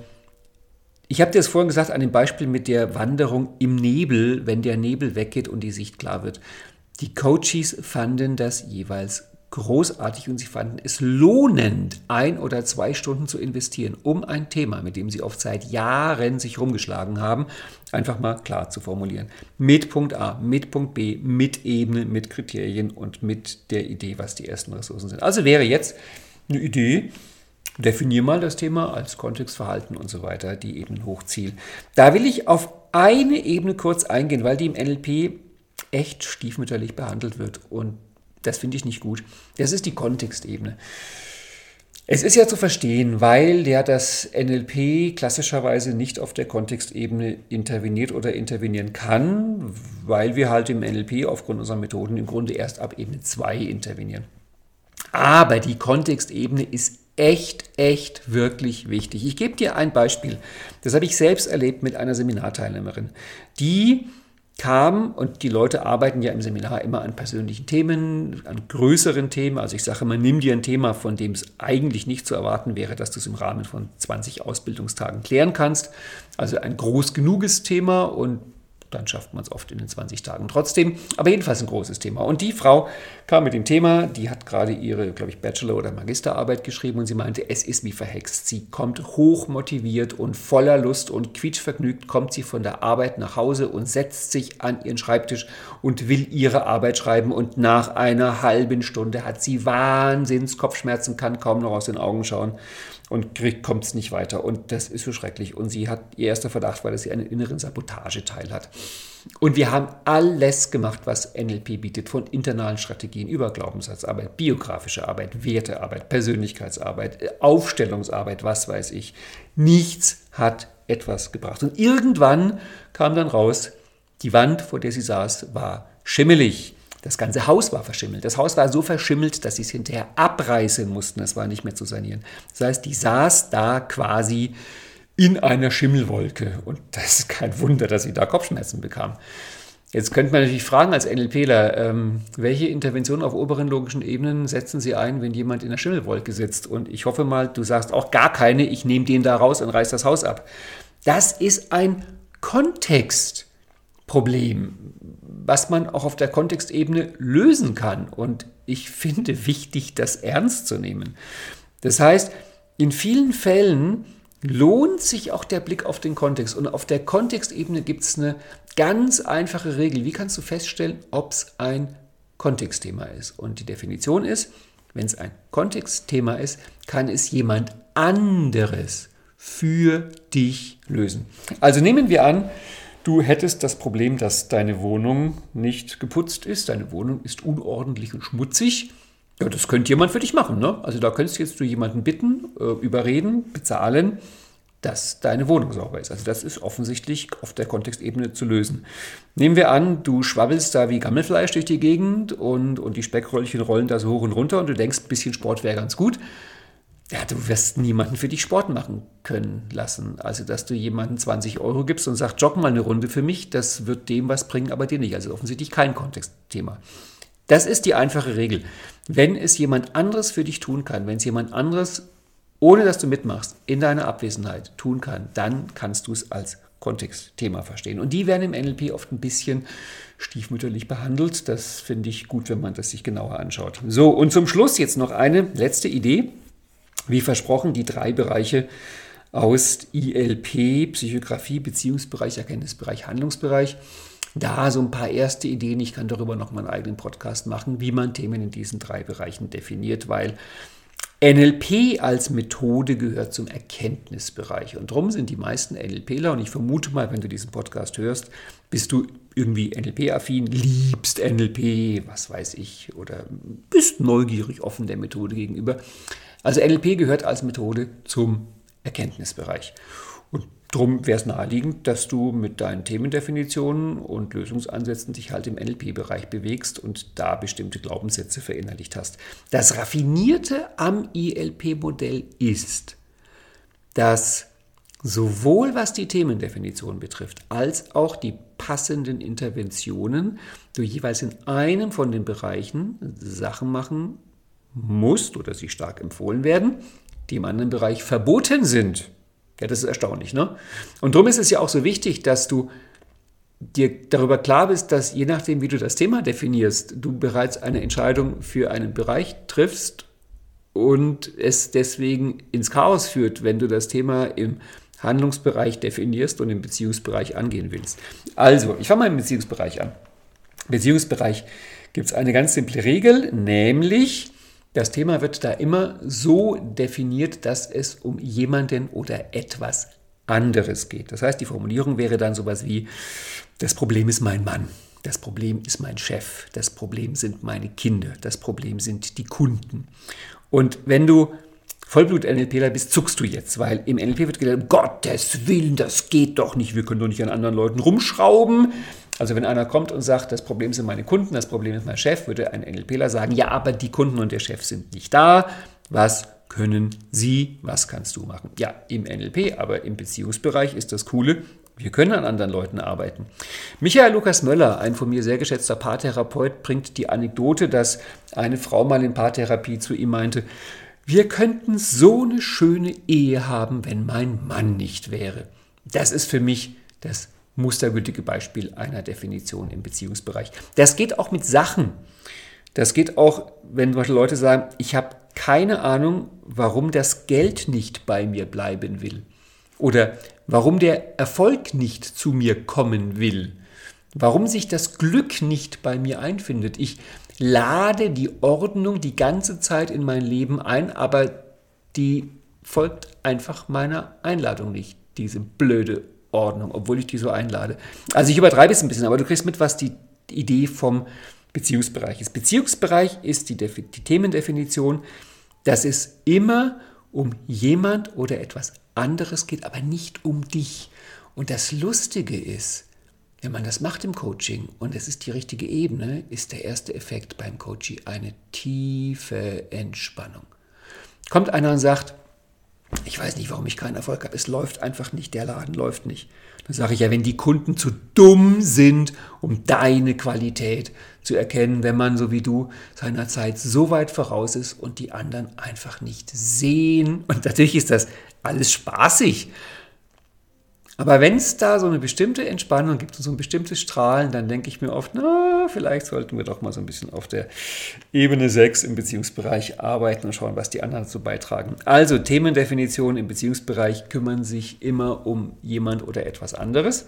ich habe dir das vorhin gesagt an dem Beispiel mit der Wanderung im Nebel, wenn der Nebel weggeht und die Sicht klar wird. Die Coaches fanden das jeweils großartig und sie fanden es lohnend, ein oder zwei Stunden zu investieren, um ein Thema, mit dem sie oft seit Jahren sich rumgeschlagen haben, einfach mal klar zu formulieren. Mit Punkt A, mit Punkt B, mit Ebene, mit Kriterien und mit der Idee, was die ersten Ressourcen sind. Also wäre jetzt eine Idee, definier mal das Thema als Kontext, Verhalten und so weiter, die Ebenen hochziehen. Da will ich auf eine Ebene kurz eingehen, weil die im NLP echt stiefmütterlich behandelt wird und das finde ich nicht gut. Das ist die Kontextebene. Es ist ja zu verstehen, weil ja das NLP klassischerweise nicht auf der Kontextebene interveniert oder intervenieren kann, weil wir halt im NLP aufgrund unserer Methoden im Grunde erst ab Ebene 2 intervenieren. Aber die Kontextebene ist echt, echt wirklich wichtig. Ich gebe dir ein Beispiel. Das habe ich selbst erlebt mit einer Seminarteilnehmerin, die kam und die Leute arbeiten ja im Seminar immer an persönlichen Themen, an größeren Themen. Also ich sage immer, nimm dir ein Thema, von dem es eigentlich nicht zu erwarten wäre, dass du es im Rahmen von 20 Ausbildungstagen klären kannst. Also ein groß genuges Thema und dann schafft man es oft in den 20 Tagen trotzdem. Aber jedenfalls ein großes Thema. Und die Frau kam mit dem Thema, die hat gerade ihre, glaube ich, Bachelor- oder Magisterarbeit geschrieben und sie meinte, es ist wie verhext. Sie kommt hoch motiviert und voller Lust und quietschvergnügt kommt sie von der Arbeit nach Hause und setzt sich an ihren Schreibtisch und will ihre Arbeit schreiben. Und nach einer halben Stunde hat sie Wahnsinns Kopfschmerzen, kann kaum noch aus den Augen schauen und kommt es nicht weiter. Und das ist so schrecklich. Und sie hat, ihr erster Verdacht dass sie einen inneren Sabotageteil hat. Und wir haben alles gemacht, was NLP bietet, von internalen Strategien über Glaubenssatzarbeit, biografische Arbeit, Wertearbeit, Persönlichkeitsarbeit, Aufstellungsarbeit, was weiß ich. Nichts hat etwas gebracht. Und irgendwann kam dann raus, die Wand, vor der sie saß, war schimmelig. Das ganze Haus war verschimmelt. Das Haus war so verschimmelt, dass sie es hinterher abreißen mussten. Das war nicht mehr zu sanieren. Das heißt, die saß da quasi in einer Schimmelwolke. Und das ist kein Wunder, dass sie da Kopfschmerzen bekam. Jetzt könnte man natürlich fragen als NLPler, ähm, welche Interventionen auf oberen logischen Ebenen setzen Sie ein, wenn jemand in der Schimmelwolke sitzt? Und ich hoffe mal, du sagst auch gar keine, ich nehme den da raus und reiß das Haus ab. Das ist ein Kontextproblem was man auch auf der Kontextebene lösen kann. Und ich finde wichtig, das ernst zu nehmen. Das heißt, in vielen Fällen lohnt sich auch der Blick auf den Kontext. Und auf der Kontextebene gibt es eine ganz einfache Regel. Wie kannst du feststellen, ob es ein Kontextthema ist? Und die Definition ist, wenn es ein Kontextthema ist, kann es jemand anderes für dich lösen. Also nehmen wir an, Du hättest das Problem, dass deine Wohnung nicht geputzt ist, deine Wohnung ist unordentlich und schmutzig. Ja, das könnte jemand für dich machen. Ne? Also da könntest jetzt du jemanden bitten, äh, überreden, bezahlen, dass deine Wohnung sauber ist. Also das ist offensichtlich auf der Kontextebene zu lösen. Nehmen wir an, du schwabbelst da wie Gammelfleisch durch die Gegend und, und die Speckröllchen rollen da so hoch und runter und du denkst, ein bisschen Sport wäre ganz gut ja, du wirst niemanden für dich Sport machen können lassen. Also, dass du jemanden 20 Euro gibst und sagst, joggen mal eine Runde für mich, das wird dem was bringen, aber dir nicht. Also offensichtlich kein Kontextthema. Das ist die einfache Regel. Wenn es jemand anderes für dich tun kann, wenn es jemand anderes, ohne dass du mitmachst, in deiner Abwesenheit tun kann, dann kannst du es als Kontextthema verstehen. Und die werden im NLP oft ein bisschen stiefmütterlich behandelt. Das finde ich gut, wenn man das sich genauer anschaut. So, und zum Schluss jetzt noch eine letzte Idee. Wie versprochen, die drei Bereiche aus ILP, Psychografie, Beziehungsbereich, Erkenntnisbereich, Handlungsbereich. Da so ein paar erste Ideen. Ich kann darüber noch mal einen eigenen Podcast machen, wie man Themen in diesen drei Bereichen definiert, weil NLP als Methode gehört zum Erkenntnisbereich. Und darum sind die meisten NLPler, und ich vermute mal, wenn du diesen Podcast hörst, bist du irgendwie NLP-affin, liebst NLP, was weiß ich, oder bist neugierig offen der Methode gegenüber. Also NLP gehört als Methode zum Erkenntnisbereich. Und darum wäre es naheliegend, dass du mit deinen Themendefinitionen und Lösungsansätzen dich halt im NLP-Bereich bewegst und da bestimmte Glaubenssätze verinnerlicht hast. Das Raffinierte am ILP-Modell ist, dass sowohl was die Themendefinition betrifft, als auch die passenden Interventionen du jeweils in einem von den Bereichen Sachen machen musst oder sie stark empfohlen werden, die im anderen Bereich verboten sind. Ja, das ist erstaunlich, ne? Und darum ist es ja auch so wichtig, dass du dir darüber klar bist, dass je nachdem, wie du das Thema definierst, du bereits eine Entscheidung für einen Bereich triffst und es deswegen ins Chaos führt, wenn du das Thema im Handlungsbereich definierst und im Beziehungsbereich angehen willst. Also, ich fange mal im Beziehungsbereich an. Beziehungsbereich gibt es eine ganz simple Regel, nämlich das Thema wird da immer so definiert, dass es um jemanden oder etwas anderes geht. Das heißt, die Formulierung wäre dann sowas wie, das Problem ist mein Mann, das Problem ist mein Chef, das Problem sind meine Kinder, das Problem sind die Kunden. Und wenn du Vollblut-NLPler bist, zuckst du jetzt, weil im NLP wird gedacht, um Gottes Willen, das geht doch nicht, wir können doch nicht an anderen Leuten rumschrauben. Also wenn einer kommt und sagt, das Problem sind meine Kunden, das Problem ist mein Chef, würde ein NLPler sagen, ja, aber die Kunden und der Chef sind nicht da. Was können Sie, was kannst du machen? Ja, im NLP, aber im Beziehungsbereich ist das Coole, wir können an anderen Leuten arbeiten. Michael Lukas Möller, ein von mir sehr geschätzter Paartherapeut, bringt die Anekdote, dass eine Frau mal in Paartherapie zu ihm meinte, wir könnten so eine schöne Ehe haben, wenn mein Mann nicht wäre. Das ist für mich das mustergültige Beispiel einer Definition im Beziehungsbereich. Das geht auch mit Sachen. Das geht auch, wenn Leute sagen, ich habe keine Ahnung, warum das Geld nicht bei mir bleiben will. Oder warum der Erfolg nicht zu mir kommen will. Warum sich das Glück nicht bei mir einfindet. Ich lade die Ordnung die ganze Zeit in mein Leben ein, aber die folgt einfach meiner Einladung nicht, diese blöde Ordnung, obwohl ich die so einlade. Also ich übertreibe es ein bisschen, aber du kriegst mit, was die Idee vom Beziehungsbereich ist. Beziehungsbereich ist die, die Themendefinition, dass es immer um jemand oder etwas anderes geht, aber nicht um dich. Und das Lustige ist, wenn man das macht im Coaching und es ist die richtige Ebene, ist der erste Effekt beim Coaching eine tiefe Entspannung. Kommt einer und sagt, ich weiß nicht, warum ich keinen Erfolg habe. Es läuft einfach nicht, der Laden läuft nicht. Dann sage ich ja, wenn die Kunden zu dumm sind, um deine Qualität zu erkennen, wenn man so wie du seiner Zeit so weit voraus ist und die anderen einfach nicht sehen. Und natürlich ist das alles spaßig. Aber wenn es da so eine bestimmte Entspannung gibt und so ein bestimmtes Strahlen, dann denke ich mir oft, na, vielleicht sollten wir doch mal so ein bisschen auf der Ebene 6 im Beziehungsbereich arbeiten und schauen, was die anderen dazu beitragen. Also Themendefinitionen im Beziehungsbereich kümmern sich immer um jemand oder etwas anderes.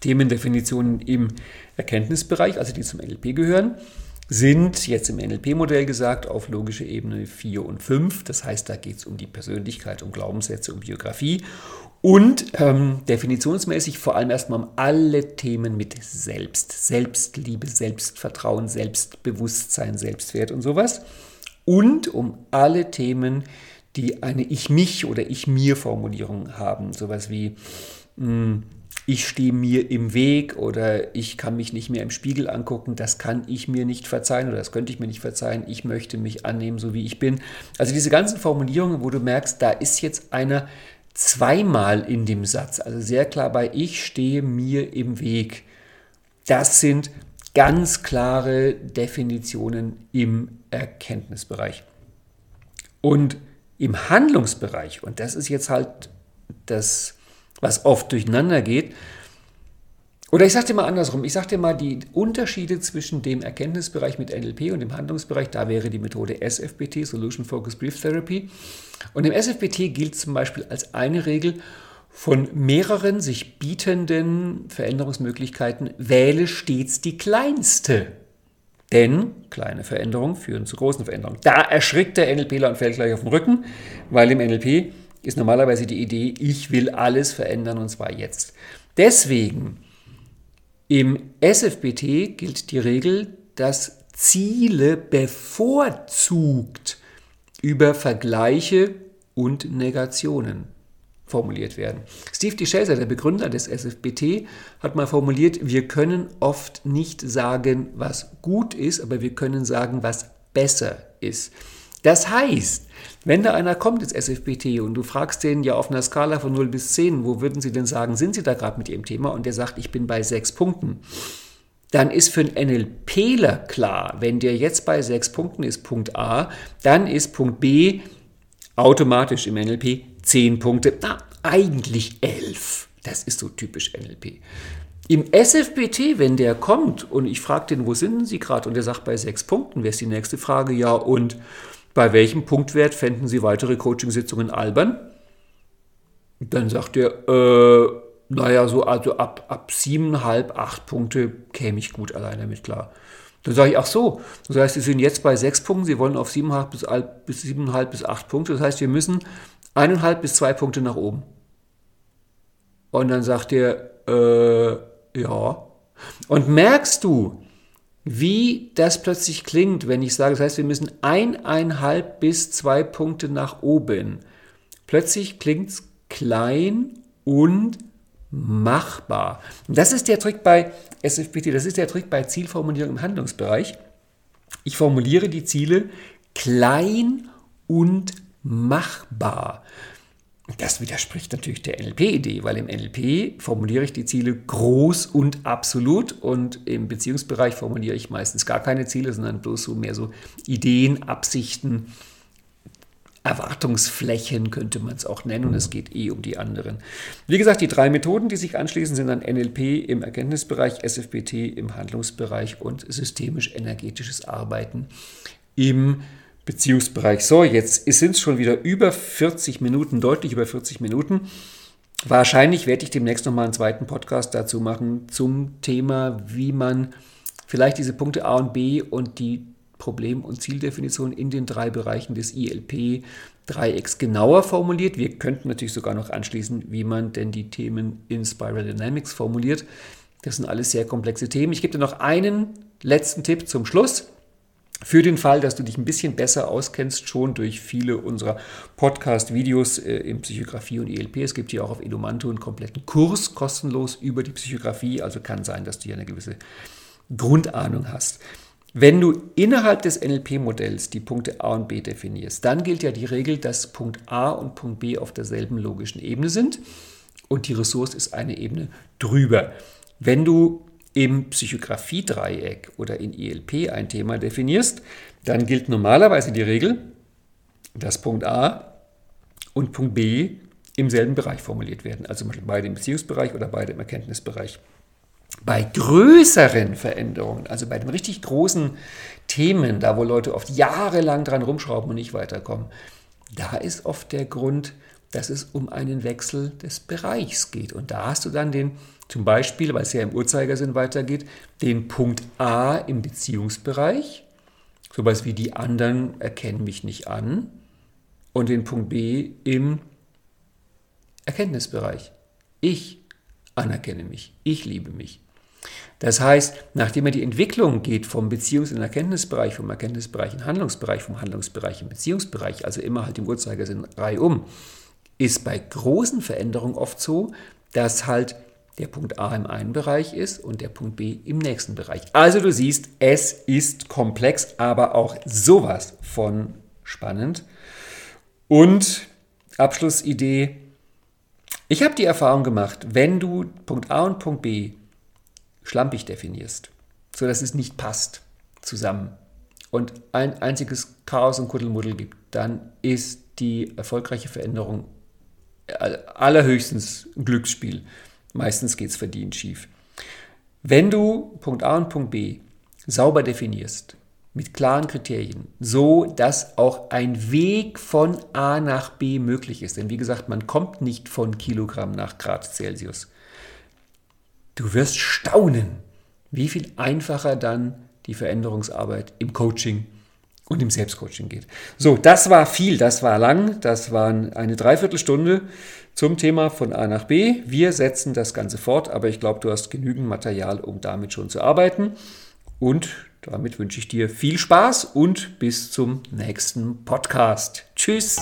Themendefinitionen im Erkenntnisbereich, also die zum NLP gehören, sind jetzt im NLP-Modell gesagt auf logische Ebene 4 und 5. Das heißt, da geht es um die Persönlichkeit, um Glaubenssätze, um Biografie und ähm, definitionsmäßig vor allem erstmal um alle Themen mit Selbst, Selbstliebe, Selbstvertrauen, Selbstbewusstsein, Selbstwert und sowas. Und um alle Themen, die eine Ich-Mich- oder Ich-Mir-Formulierung haben. Sowas wie, mh, hm, ich stehe mir im Weg oder ich kann mich nicht mehr im Spiegel angucken, das kann ich mir nicht verzeihen oder das könnte ich mir nicht verzeihen, ich möchte mich annehmen, so wie ich bin. Also diese ganzen Formulierungen, wo du merkst, da ist jetzt einer zweimal in dem Satz, also sehr klar bei ich stehe mir im Weg. Das sind ganz klare Definitionen im Erkenntnisbereich. Und im Handlungsbereich, und das ist jetzt halt das, was oft durcheinander geht, oder ich sage dir mal andersrum, ich sage dir mal die Unterschiede zwischen dem Erkenntnisbereich mit NLP und dem Handlungsbereich, da wäre die Methode SFBT, Solution Focused Brief Therapy. Und im SFBT gilt zum Beispiel als eine Regel, von mehreren sich bietenden Veränderungsmöglichkeiten wähle stets die kleinste. Denn kleine Veränderungen führen zu großen Veränderungen. Da erschrickt der NLPler und fällt gleich auf den Rücken, weil im NLP ist normalerweise die Idee, ich will alles verändern und zwar jetzt. Deswegen im SFBT gilt die Regel, dass Ziele bevorzugt über Vergleiche und Negationen formuliert werden. Steve DeShazer, der Begründer des SFBT, hat mal formuliert, wir können oft nicht sagen, was gut ist, aber wir können sagen, was besser ist. Das heißt, wenn da einer kommt ins SFBT und du fragst den ja auf einer Skala von 0 bis 10, wo würden sie denn sagen, sind sie da gerade mit ihrem Thema? Und der sagt, ich bin bei 6 Punkten. Dann ist für einen NLPler klar, wenn der jetzt bei 6 Punkten ist, Punkt A, dann ist Punkt B automatisch im NLP 10 Punkte. Na, eigentlich 11. Das ist so typisch NLP. Im SFBT, wenn der kommt und ich frage den, wo sind Sie gerade? Und der sagt bei 6 Punkten, wäre es die nächste Frage, ja, und bei welchem Punktwert fänden Sie weitere Coachingsitzungen albern? Dann sagt er, äh, naja, so also ab, ab 7,5, 8 Punkte käme ich gut alleine mit klar. Dann sage ich, ach so, das heißt, Sie sind jetzt bei 6 Punkten, Sie wollen auf 7,5 bis, bis 7,5 bis 8 Punkte. Das heißt, wir müssen 1,5 bis 2 Punkte nach oben. Und dann sagt er, äh, ja. Und merkst du, wie das plötzlich klingt, wenn ich sage, das heißt, wir müssen eineinhalb bis zwei Punkte nach oben. Plötzlich klingt es klein und machbar. Das ist der Trick bei SFPT, das ist der Trick bei Zielformulierung im Handlungsbereich. Ich formuliere die Ziele klein und machbar. Das widerspricht natürlich der NLP-Idee, weil im NLP formuliere ich die Ziele groß und absolut und im Beziehungsbereich formuliere ich meistens gar keine Ziele, sondern bloß so mehr so Ideen, Absichten, Erwartungsflächen könnte man es auch nennen und es geht eh um die anderen. Wie gesagt, die drei Methoden, die sich anschließen, sind dann NLP im Erkenntnisbereich, SFPT im Handlungsbereich und systemisch-energetisches Arbeiten im Beziehungsbereich. Beziehungsbereich. So, jetzt sind es schon wieder über 40 Minuten, deutlich über 40 Minuten. Wahrscheinlich werde ich demnächst nochmal einen zweiten Podcast dazu machen zum Thema, wie man vielleicht diese Punkte A und B und die Problem- und Zieldefinition in den drei Bereichen des ILP-Dreiecks genauer formuliert. Wir könnten natürlich sogar noch anschließen, wie man denn die Themen in Spiral Dynamics formuliert. Das sind alles sehr komplexe Themen. Ich gebe dir noch einen letzten Tipp zum Schluss. Für den Fall, dass du dich ein bisschen besser auskennst, schon durch viele unserer Podcast-Videos äh, in Psychografie und ELP. Es gibt hier auch auf Edumanto einen kompletten Kurs kostenlos über die Psychografie. Also kann sein, dass du hier eine gewisse Grundahnung hast. Wenn du innerhalb des NLP-Modells die Punkte A und B definierst, dann gilt ja die Regel, dass Punkt A und Punkt B auf derselben logischen Ebene sind und die Ressource ist eine Ebene drüber. Wenn du im Psychografie-Dreieck oder in ILP ein Thema definierst, dann gilt normalerweise die Regel, dass Punkt A und Punkt B im selben Bereich formuliert werden, also beide im Beziehungsbereich oder beide im Erkenntnisbereich. Bei größeren Veränderungen, also bei den richtig großen Themen, da wo Leute oft jahrelang dran rumschrauben und nicht weiterkommen, da ist oft der Grund, dass es um einen Wechsel des Bereichs geht. Und da hast du dann den zum Beispiel, weil es ja im Uhrzeigersinn weitergeht, den Punkt A im Beziehungsbereich, sowas wie die anderen erkennen mich nicht an, und den Punkt B im Erkenntnisbereich. Ich anerkenne mich, ich liebe mich. Das heißt, nachdem er die Entwicklung geht vom Beziehungs- in Erkenntnisbereich, vom Erkenntnisbereich in Handlungsbereich, vom Handlungsbereich im Beziehungsbereich, also immer halt im Uhrzeigersinn reihum, ist bei großen Veränderungen oft so, dass halt der Punkt A im einen Bereich ist und der Punkt B im nächsten Bereich. Also du siehst, es ist komplex, aber auch sowas von spannend. Und Abschlussidee. Ich habe die Erfahrung gemacht, wenn du Punkt A und Punkt B schlampig definierst sodass es nicht passt zusammen und ein einziges Chaos und Kuddelmuddel gibt, dann ist die erfolgreiche Veränderung allerhöchstens ein Glücksspiel. Meistens geht es verdient schief. Wenn du Punkt A und Punkt B sauber definierst, mit klaren Kriterien, so dass auch ein Weg von A nach B möglich ist. Denn wie gesagt, man kommt nicht von Kilogramm nach Grad Celsius. Du wirst staunen, wie viel einfacher dann die Veränderungsarbeit im Coaching und im Selbstcoaching geht. So, das war viel, das war lang, das waren eine Dreiviertelstunde zum Thema von A nach B. Wir setzen das Ganze fort, aber ich glaube, du hast genügend Material, um damit schon zu arbeiten. Und damit wünsche ich dir viel Spaß und bis zum nächsten Podcast. Tschüss!